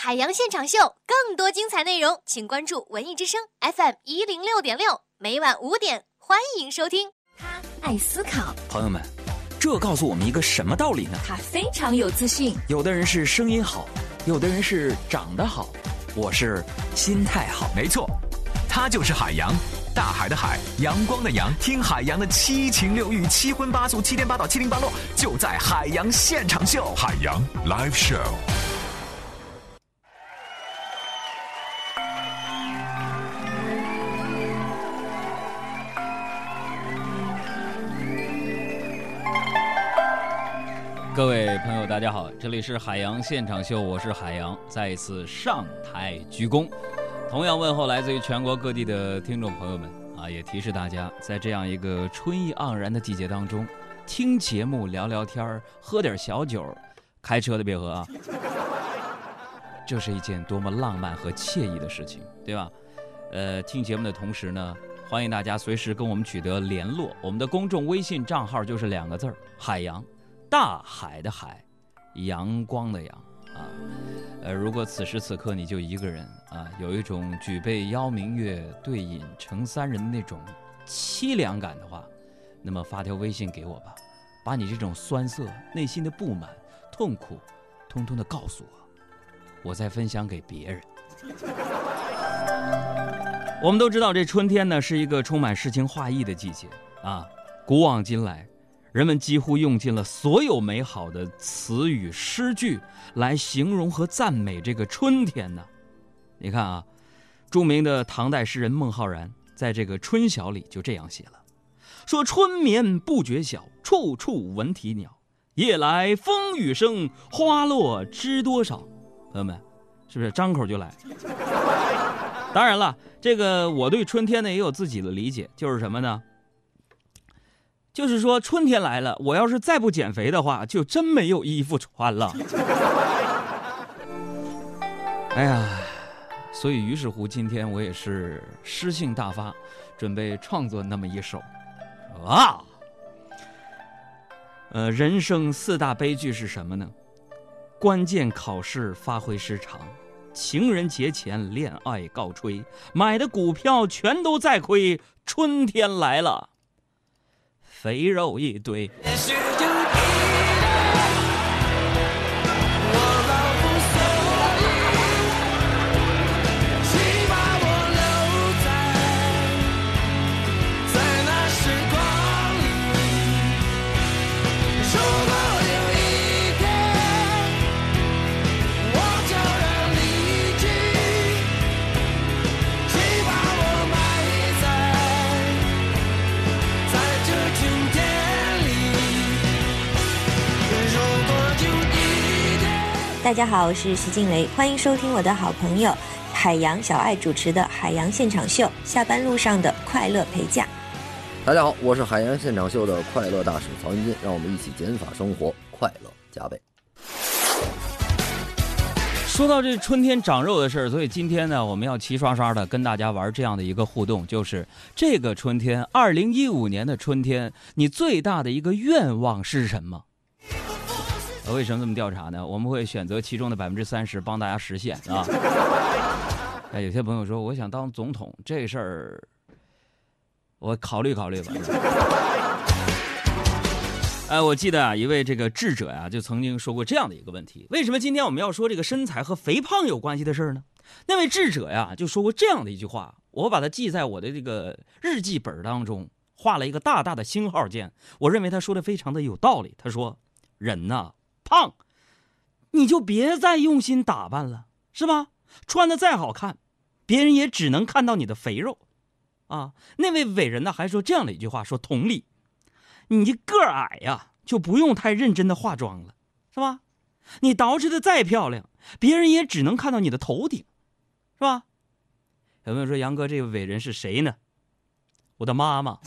海洋现场秀更多精彩内容，请关注文艺之声 FM 一零六点六，每晚五点欢迎收听。他爱思考，朋友们，这告诉我们一个什么道理呢？他非常有自信。有的人是声音好，有的人是长得好，我是心态好。没错，他就是海洋，大海的海，阳光的阳。听海洋的七情六欲、七荤八素、七颠八倒、七零八落，就在海洋现场秀。海洋 Live Show。各位朋友，大家好，这里是海洋现场秀，我是海洋，再一次上台鞠躬。同样问候来自于全国各地的听众朋友们啊，也提示大家，在这样一个春意盎然的季节当中，听节目、聊聊天喝点小酒，开车的别喝啊。这是一件多么浪漫和惬意的事情，对吧？呃，听节目的同时呢，欢迎大家随时跟我们取得联络，我们的公众微信账号就是两个字儿：海洋。大海的海，阳光的阳啊，呃，如果此时此刻你就一个人啊，有一种举杯邀明月，对饮成三人那种凄凉感的话，那么发条微信给我吧，把你这种酸涩、内心的不满、痛苦，通通的告诉我，我再分享给别人。我们都知道，这春天呢是一个充满诗情画意的季节啊，古往今来。人们几乎用尽了所有美好的词语诗句来形容和赞美这个春天呢。你看啊，著名的唐代诗人孟浩然在这个《春晓》里就这样写了：“说春眠不觉晓，处处闻啼鸟。夜来风雨声，花落知多少。”朋友们，是不是张口就来？当然了，这个我对春天呢也有自己的理解，就是什么呢？就是说，春天来了，我要是再不减肥的话，就真没有衣服穿了。哎呀，所以于是乎，今天我也是诗性大发，准备创作那么一首啊。呃，人生四大悲剧是什么呢？关键考试发挥失常，情人节前恋爱告吹，买的股票全都在亏。春天来了。肥肉一堆。大家好，我是徐静蕾，欢迎收听我的好朋友海洋小爱主持的《海洋现场秀》，下班路上的快乐陪驾。大家好，我是海洋现场秀的快乐大使曹云金，让我们一起减法生活，快乐加倍。说到这春天长肉的事儿，所以今天呢，我们要齐刷刷的跟大家玩这样的一个互动，就是这个春天，二零一五年的春天，你最大的一个愿望是什么？为什么这么调查呢？我们会选择其中的百分之三十帮大家实现啊。哎，有些朋友说我想当总统，这事儿我考虑考虑吧。哎，我记得啊，一位这个智者呀，就曾经说过这样的一个问题：为什么今天我们要说这个身材和肥胖有关系的事儿呢？那位智者呀，就说过这样的一句话，我把它记在我的这个日记本当中，画了一个大大的星号键。我认为他说的非常的有道理。他说：“人呐。”胖，你就别再用心打扮了，是吧？穿的再好看，别人也只能看到你的肥肉，啊！那位伟人呢，还说这样的一句话：说同理，你个矮呀，就不用太认真的化妆了，是吧？你捯饬的再漂亮，别人也只能看到你的头顶，是吧？有朋友说杨哥，这位伟人是谁呢？我的妈妈。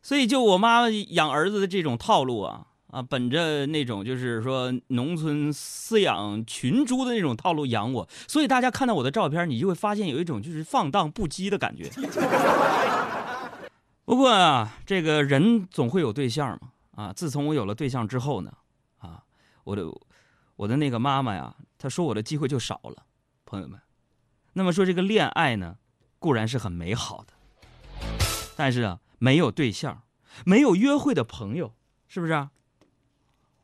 所以就我妈养儿子的这种套路啊。啊，本着那种就是说农村饲养群猪的那种套路养我，所以大家看到我的照片，你就会发现有一种就是放荡不羁的感觉。不过啊，这个人总会有对象嘛。啊，自从我有了对象之后呢，啊，我的我的那个妈妈呀。她说我的机会就少了，朋友们。那么说这个恋爱呢，固然是很美好的，但是啊，没有对象，没有约会的朋友，是不是啊？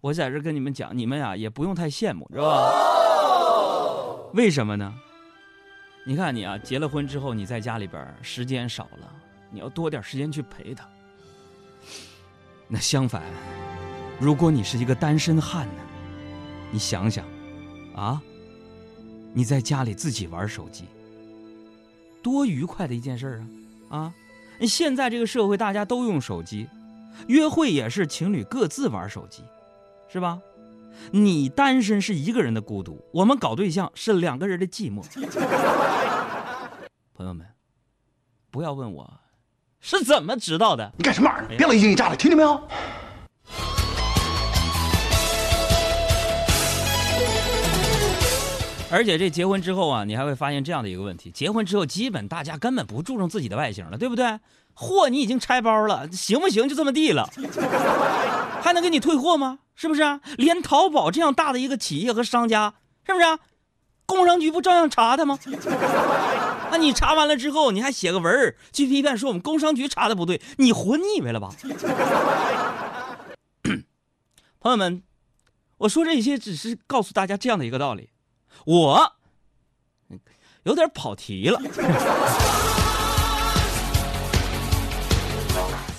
我在这跟你们讲，你们呀也不用太羡慕，知道吧？为什么呢？你看你啊，结了婚之后，你在家里边时间少了，你要多点时间去陪他。那相反，如果你是一个单身汉呢，你想想，啊，你在家里自己玩手机，多愉快的一件事啊！啊，现在这个社会大家都用手机，约会也是情侣各自玩手机，是吧？你单身是一个人的孤独，我们搞对象是两个人的寂寞。朋友们，不要问我是怎么知道的。你干什么玩意儿？别老一惊一乍的，听见没有？而且这结婚之后啊，你还会发现这样的一个问题：结婚之后，基本大家根本不注重自己的外形了，对不对？货你已经拆包了，行不行？就这么地了，还能给你退货吗？是不是啊？连淘宝这样大的一个企业和商家，是不是啊？工商局不照样查他吗？那你查完了之后，你还写个文儿去批判说我们工商局查的不对，你活腻歪了吧？朋友们，我说这些只是告诉大家这样的一个道理。我有点跑题了。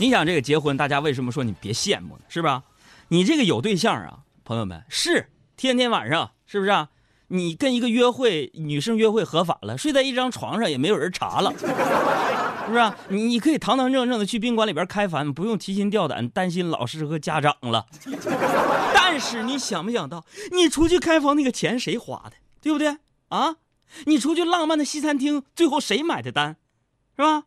你想这个结婚，大家为什么说你别羡慕呢？是吧？你这个有对象啊，朋友们是天天晚上是不是啊？你跟一个约会女生约会合法了，睡在一张床上也没有人查了，是不是？你你可以堂堂正正的去宾馆里边开房，不用提心吊胆担心老师和家长了。但是你想没想到，你出去开房那个钱谁花的？对不对啊？你出去浪漫的西餐厅，最后谁买的单，是吧？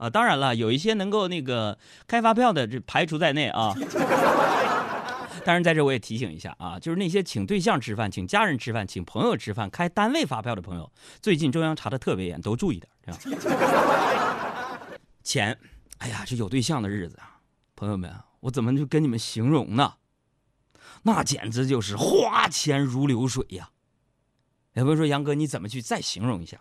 啊，当然了，有一些能够那个开发票的，这排除在内啊。当然，在这我也提醒一下啊，就是那些请对象吃饭、请家人吃饭、请朋友吃饭、开单位发票的朋友，最近中央查的特别严，都注意点，这样。钱，哎呀，这有对象的日子啊，朋友们，我怎么就跟你们形容呢？那简直就是花钱如流水呀！有朋友说杨哥，你怎么去再形容一下？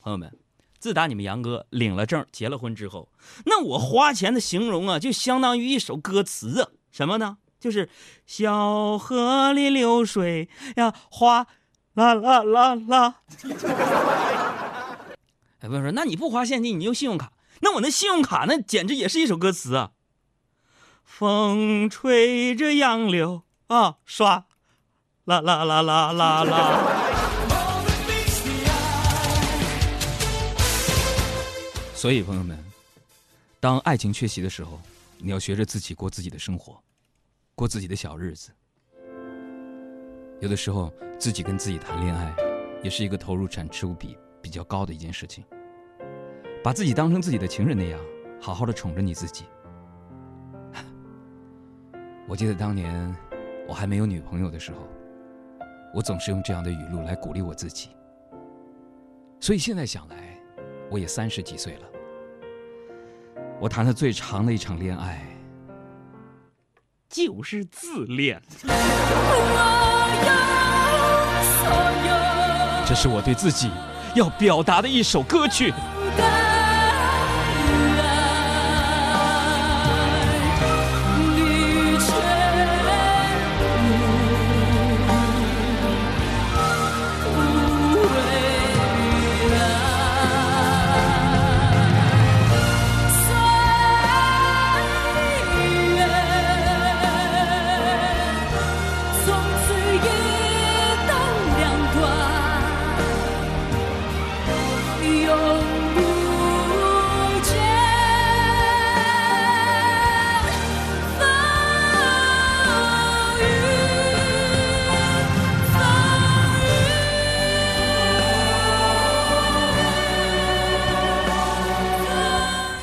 朋友们，自打你们杨哥领了证、结了婚之后，那我花钱的形容啊，就相当于一首歌词啊，什么呢？就是小河里流水呀，哗啦啦啦啦。哎朋友说，那你不花现金，你用信用卡？那我那信用卡那简直也是一首歌词啊！风吹着杨柳啊，刷啦啦啦啦啦啦。所以，朋友们，当爱情缺席的时候，你要学着自己过自己的生活，过自己的小日子。有的时候，自己跟自己谈恋爱，也是一个投入产出比比较高的一件事情。把自己当成自己的情人那样，好好的宠着你自己。我记得当年我还没有女朋友的时候，我总是用这样的语录来鼓励我自己。所以现在想来，我也三十几岁了，我谈的最长的一场恋爱就是自恋。这是我对自己要表达的一首歌曲。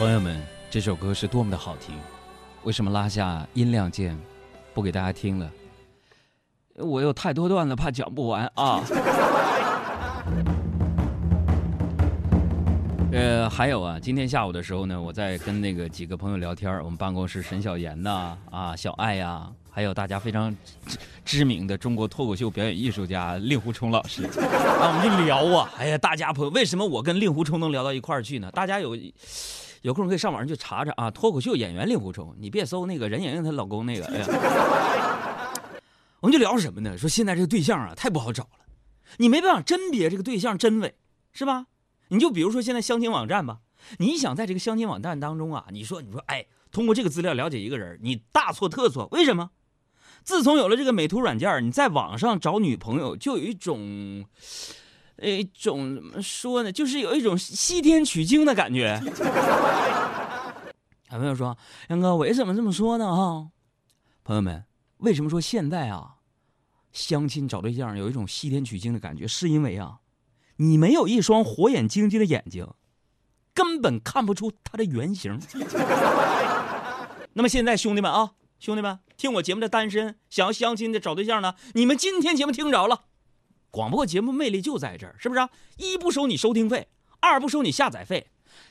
朋友们，这首歌是多么的好听！为什么拉下音量键，不给大家听了？我有太多段子，怕讲不完啊！呃，还有啊，今天下午的时候呢，我在跟那个几个朋友聊天，我们办公室沈小妍呐，啊，小爱呀、还有大家非常知知名的中国脱口秀表演艺术家令狐冲老师，啊，我们就聊啊，哎呀，大家朋友，为什么我跟令狐冲能聊到一块儿去呢？大家有有空可以上网上去查查啊，脱口秀演员令狐冲，你别搜那个任盈盈她老公那个，哎呀，我们就聊什么呢？说现在这个对象啊太不好找了，你没办法甄别这个对象真伪，是吧？你就比如说现在相亲网站吧，你想在这个相亲网站当中啊，你说你说哎，通过这个资料了解一个人，你大错特错。为什么？自从有了这个美图软件，你在网上找女朋友就有一种，呃一种怎么说呢，就是有一种西天取经的感觉。有朋友说，杨哥为什么这么说呢？哈，朋友们，为什么说现在啊，相亲找对象有一种西天取经的感觉？是因为啊。你没有一双火眼金睛的眼睛，根本看不出它的原型。那么现在，兄弟们啊，兄弟们，听我节目的单身想要相亲的找对象呢，你们今天节目听着了，广播节目魅力就在这儿，是不是、啊？一不收你收听费，二不收你下载费，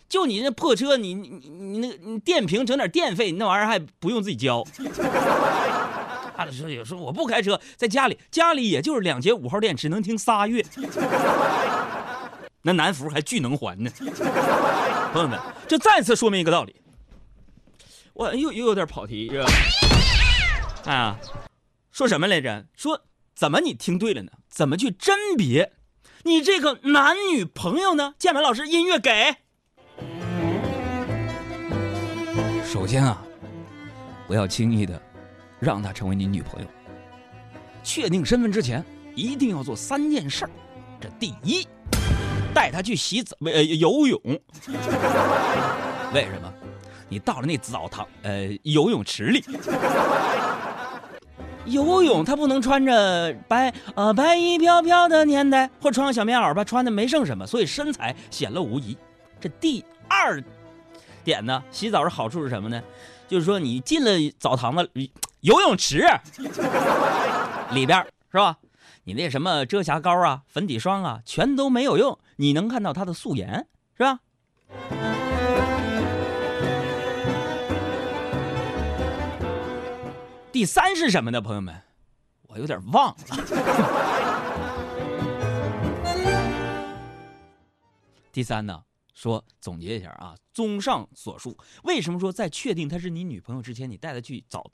就你那破车，你你你那个电瓶整点电费，那玩意儿还不用自己交。他说有时候我不开车，在家里，家里也就是两节五号电，只能听仨月。那南孚还巨能还呢。朋友们，这再次说明一个道理。我又又有点跑题，是吧？啊，说什么来着？说怎么你听对了呢？怎么去甄别你这个男女朋友呢？建文老师，音乐给。首先啊，不要轻易的。让她成为你女朋友。确定身份之前，一定要做三件事儿。这第一，带她去洗澡，呃，游泳。为什么？你到了那澡堂，呃，游泳池里，游泳他不能穿着白呃白衣飘飘的年代，或穿个小棉袄吧，穿的没剩什么，所以身材显露无遗。这第二点呢，洗澡的好处是什么呢？就是说你进了澡堂子。游泳池里边是吧？你那什么遮瑕膏啊、粉底霜啊，全都没有用。你能看到她的素颜，是吧？第三是什么呢，朋友们？我有点忘了。第三呢？说总结一下啊，综上所述，为什么说在确定她是你女朋友之前，你带她去找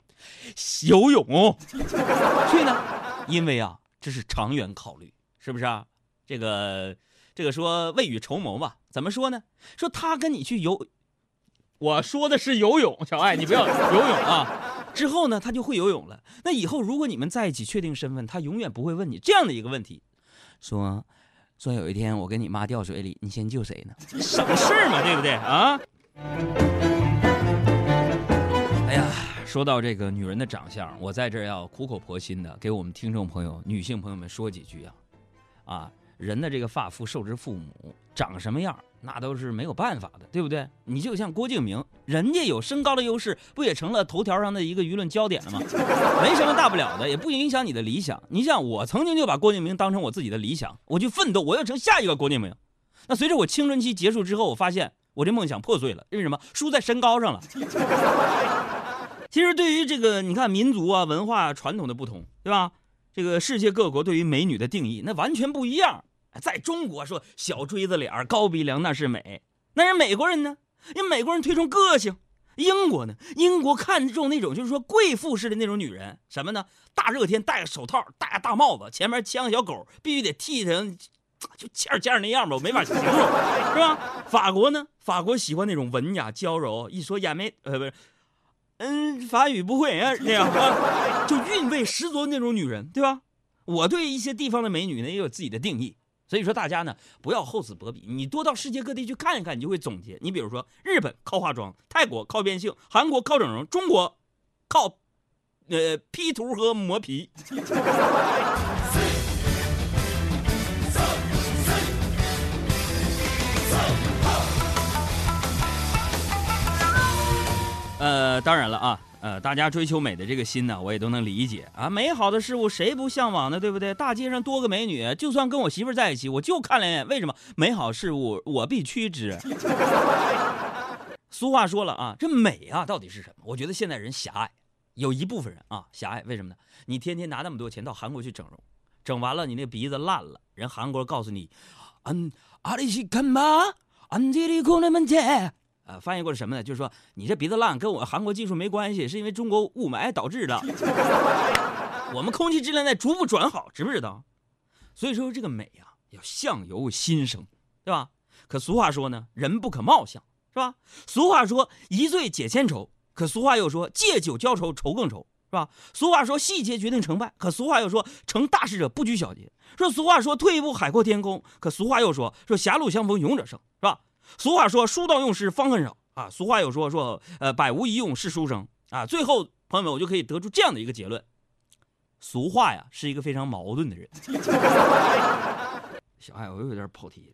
游泳去呢？因为啊，这是长远考虑，是不是啊？这个这个说未雨绸缪吧？怎么说呢？说他跟你去游，我说的是游泳，小爱你不要游泳啊。之后呢，他就会游泳了。那以后如果你们在一起确定身份，他永远不会问你这样的一个问题，说。说有一天我跟你妈掉水里，你先救谁呢？省事儿嘛，对不对啊？哎呀，说到这个女人的长相，我在这儿要苦口婆心的给我们听众朋友、女性朋友们说几句啊！啊，人的这个发肤受之父母，长什么样那都是没有办法的，对不对？你就像郭敬明，人家有身高的优势，不也成了头条上的一个舆论焦点了吗？没什么大不了的，也不影响你的理想。你像我曾经就把郭敬明当成我自己的理想，我去奋斗，我要成下一个郭敬明。那随着我青春期结束之后，我发现我这梦想破碎了，为什么？输在身高上了。其实对于这个，你看民族啊、文化传统的不同，对吧？这个世界各国对于美女的定义那完全不一样。在中国说小锥子脸、高鼻梁那是美，那人美国人呢？人美国人推崇个性。英国呢？英国看重那种就是说贵妇式的那种女人，什么呢？大热天戴个手套，戴个大帽子，前面牵个小狗，必须得剃成就尖尖那样吧，我没法形容，是吧？法国呢？法国喜欢那种文雅娇柔，一说眼眉呃不是，嗯，法语不会啊那样啊，就韵味十足那种女人，对吧？我对一些地方的美女呢也有自己的定义。所以说，大家呢不要厚此薄彼，你多到世界各地去看一看，你就会总结。你比如说，日本靠化妆，泰国靠变性，韩国靠整容，中国靠呃 P 图和磨皮。呃，当然了啊，呃，大家追求美的这个心呢，我也都能理解啊。美好的事物谁不向往呢？对不对？大街上多个美女，就算跟我媳妇在一起，我就看两眼。为什么？美好事物我必趋之。俗话说了啊，这美啊到底是什么？我觉得现在人狭隘，有一部分人啊狭隘。为什么呢？你天天拿那么多钱到韩国去整容，整完了你那鼻子烂了，人韩国告诉你，嗯，阿里西干嘛？安吉里库那门姐。呃，翻译过来什么呢？就是说你这鼻子烂跟我韩国技术没关系，是因为中国雾霾导致的。我们空气质量在逐步转好，知不知道？所以说这个美呀、要相由心生，对吧？可俗话说呢，人不可貌相，是吧？俗话说一醉解千愁，可俗话又说借酒浇愁，愁更愁，是吧？俗话说细节决定成败，可俗话又说成大事者不拘小节。说俗话说退一步海阔天空，可俗话又说说狭路相逢勇者胜，是吧？俗话说书到用时方恨少啊，俗话又说说呃百无一用是书生啊。最后朋友们，我就可以得出这样的一个结论：俗话呀是一个非常矛盾的人。小爱，我又有点跑题。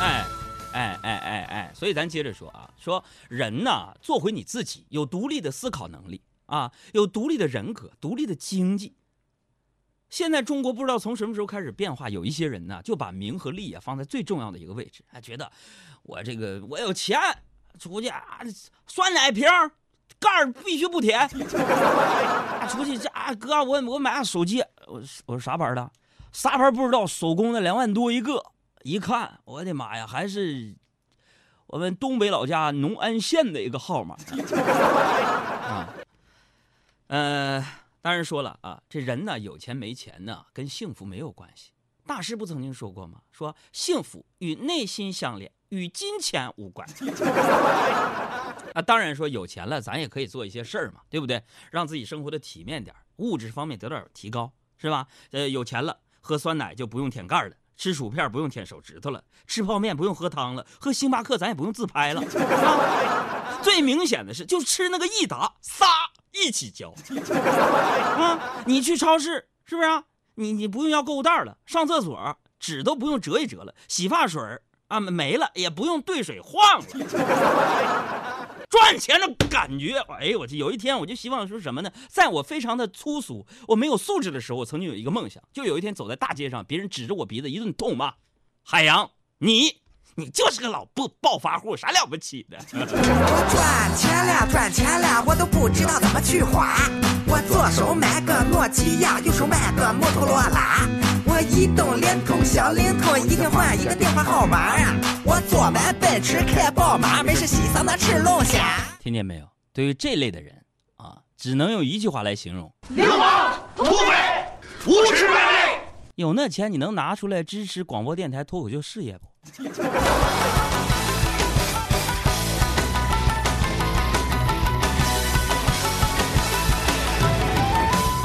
哎，哎哎哎哎，所以咱接着说啊，说人呐，做回你自己，有独立的思考能力啊，有独立的人格，独立的经济。现在中国不知道从什么时候开始变化，有一些人呢就把名和利啊放在最重要的一个位置，还觉得我这个我有钱，出去啊酸奶瓶盖儿必须不舔，出去这啊哥我我买个手机，我我啥牌的，啥牌不知道，手工的两万多一个，一看我的妈呀，还是我们东北老家农安县的一个号码啊，呃。当然说了啊，这人呢有钱没钱呢，跟幸福没有关系。大师不曾经说过吗？说幸福与内心相连，与金钱无关。啊，当然说有钱了，咱也可以做一些事儿嘛，对不对？让自己生活的体面点，物质方面得到提高，是吧？呃，有钱了，喝酸奶就不用舔盖了，吃薯片不用舔手指头了，吃泡面不用喝汤了，喝星巴克咱也不用自拍了。最明显的是，就吃那个益达仨。一起交 啊！你去超市是不是啊？你你不用要购物袋了，上厕所纸都不用折一折了，洗发水啊没了也不用兑水晃了。赚钱的感觉，哎呦，我去有一天我就希望说什么呢？在我非常的粗俗、我没有素质的时候，我曾经有一个梦想，就有一天走在大街上，别人指着我鼻子一顿痛骂：“海洋，你。”你就是个老不暴发户，啥了不起的？我赚钱了，赚钱了，我都不知道怎么去花。我左手买个诺基亚，右手买个摩托罗拉。我移动、联通、小灵通，一天换一个电话号码呀。我坐完奔驰，开宝马，没事洗桑拿吃龙虾。听见没有？对于这类的人啊，只能用一句话来形容：流氓、土匪、无耻败类。有那钱，你能拿出来支持广播电台脱口秀事业不？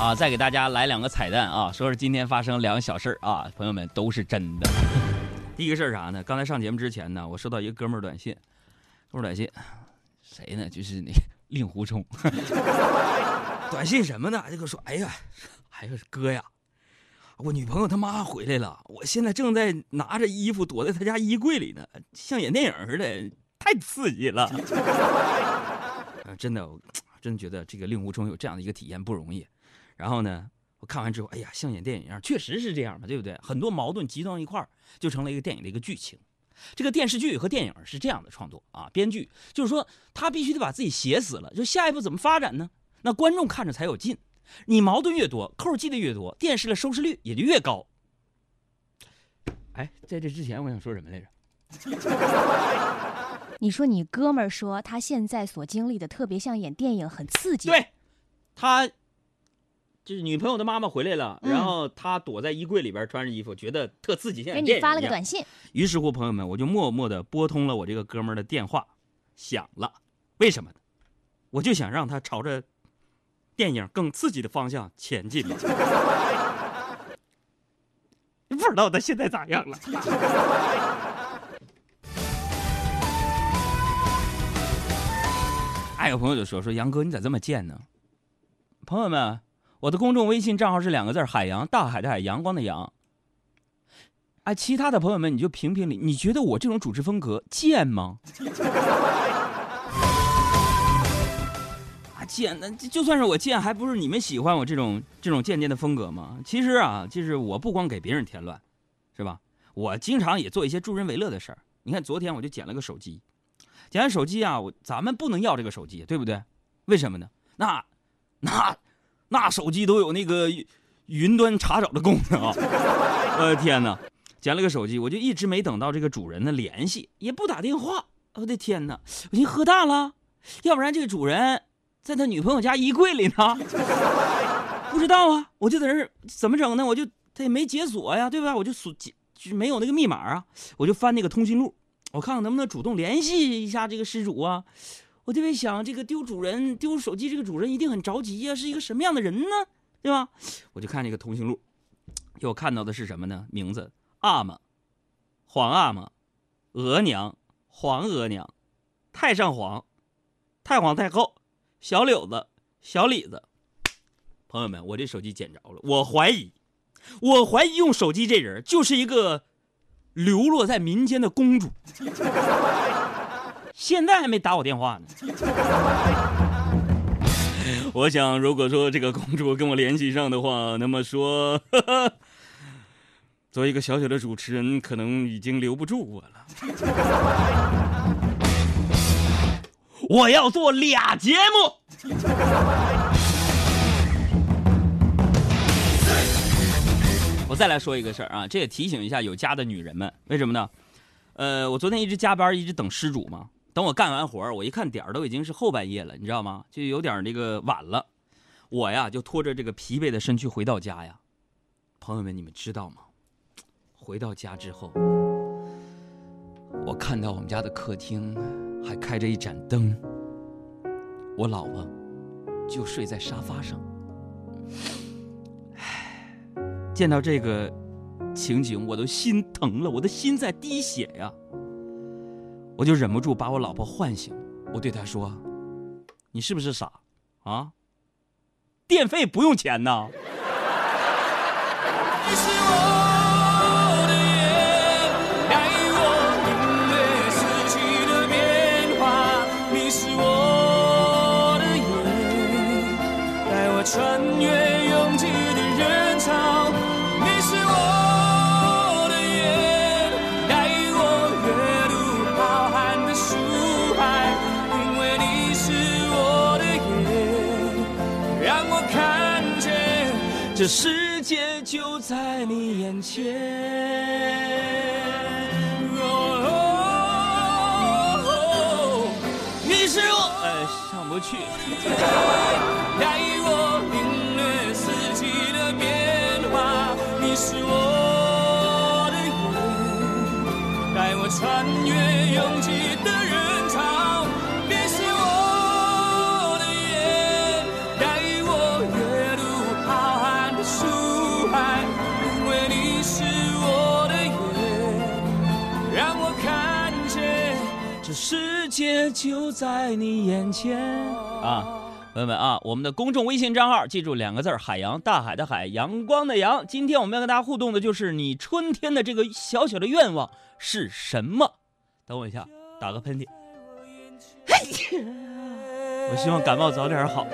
啊，再给大家来两个彩蛋啊！说说今天发生两个小事啊，朋友们都是真的。第一个事儿啥呢？刚才上节目之前呢，我收到一个哥们儿短信，哥们儿短信，谁呢？就是那令狐冲。短信什么呢？这个说，哎呀，哎呀，哥呀。我女朋友他妈回来了，我现在正在拿着衣服躲在她家衣柜里呢，像演电影似的，太刺激了。啊，真的，我真的觉得这个令狐冲有这样的一个体验不容易。然后呢，我看完之后，哎呀，像演电影一样，确实是这样嘛，对不对？很多矛盾集到一块儿，就成了一个电影的一个剧情。这个电视剧和电影是这样的创作啊，编剧就是说他必须得把自己写死了，就下一步怎么发展呢？那观众看着才有劲。你矛盾越多，扣记得越多，电视的收视率也就越高。哎，在这之前我想说什么来着？你说你哥们儿说他现在所经历的特别像演电影，很刺激。对，他就是女朋友的妈妈回来了，嗯然后他躲在衣柜里边穿着衣服，觉得特刺激，像给演电影你发了个短信，于是乎，朋友们，我就默默的拨通了我这个哥们儿的电话，响了。为什么呢？我就想让他朝着电影更刺激的方向前进了。不知道他现在咋样了。还 有朋友就说说杨哥你咋这么贱呢？朋友们，我的公众微信账号是两个字海洋，大海的海，阳光的阳。啊，其他的朋友们你就评评理，你觉得我这种主持风格贱吗？贱，那就算是我贱，还不是你们喜欢我这种这种贱贱的风格吗？其实啊，就是我不光给别人添乱，是吧？我经常也做一些助人为乐的事儿。你看，昨天我就捡了个手机，捡完手机啊，我咱们不能要这个手机，对不对？为什么呢？那那那手机都有那个云端查找的功能啊！我 的天哪！捡了个手机，我就一直没等到这个主人的联系，也不打电话。我的天哪！我寻喝大了，要不然这个主人在他女朋友家衣柜里呢？不知道啊，我就在这怎么整呢？我就他也没解锁呀，对吧？我就锁解就没有那个密码啊，我就翻那个通讯录，我看看能不能主动联系一下这个失主啊。我特别想，这个丢主人丢手机这个主人一定很着急呀，是一个什么样的人呢？对吧？我就看这个通讯录，给我看到的是什么呢？名字。阿玛，皇阿玛，额娘，皇额娘，太上皇，太皇太后，小柳子，小李子。朋友们，我这手机捡着了，我怀疑，我怀疑用手机这人就是一个流落在民间的公主，现在还没打我电话呢。我想，如果说这个公主跟我联系上的话，那么说。作为一个小小的主持人，可能已经留不住我了。我要做俩节目。我再来说一个事儿啊，这也提醒一下有家的女人们，为什么呢？呃，我昨天一直加班，一直等失主嘛。等我干完活儿，我一看点儿都已经是后半夜了，你知道吗？就有点那个晚了。我呀，就拖着这个疲惫的身躯回到家呀。朋友们，你们知道吗？回到家之后，我看到我们家的客厅还开着一盏灯，我老婆就睡在沙发上。唉，见到这个情景，我都心疼了，我的心在滴血呀。我就忍不住把我老婆唤醒，我对她说：“你是不是傻啊？电费不用钱呐？”上不去。带我领略四季的变化，你是我的眼，带我穿越拥挤的就在你眼前啊。朋友们啊，我们的公众微信账号记住两个字儿海洋，大海的海，阳光的阳。今天我们要跟大家互动的就是你春天的这个小小的愿望是什么？等我一下，打个喷嚏。我希望感冒早点好。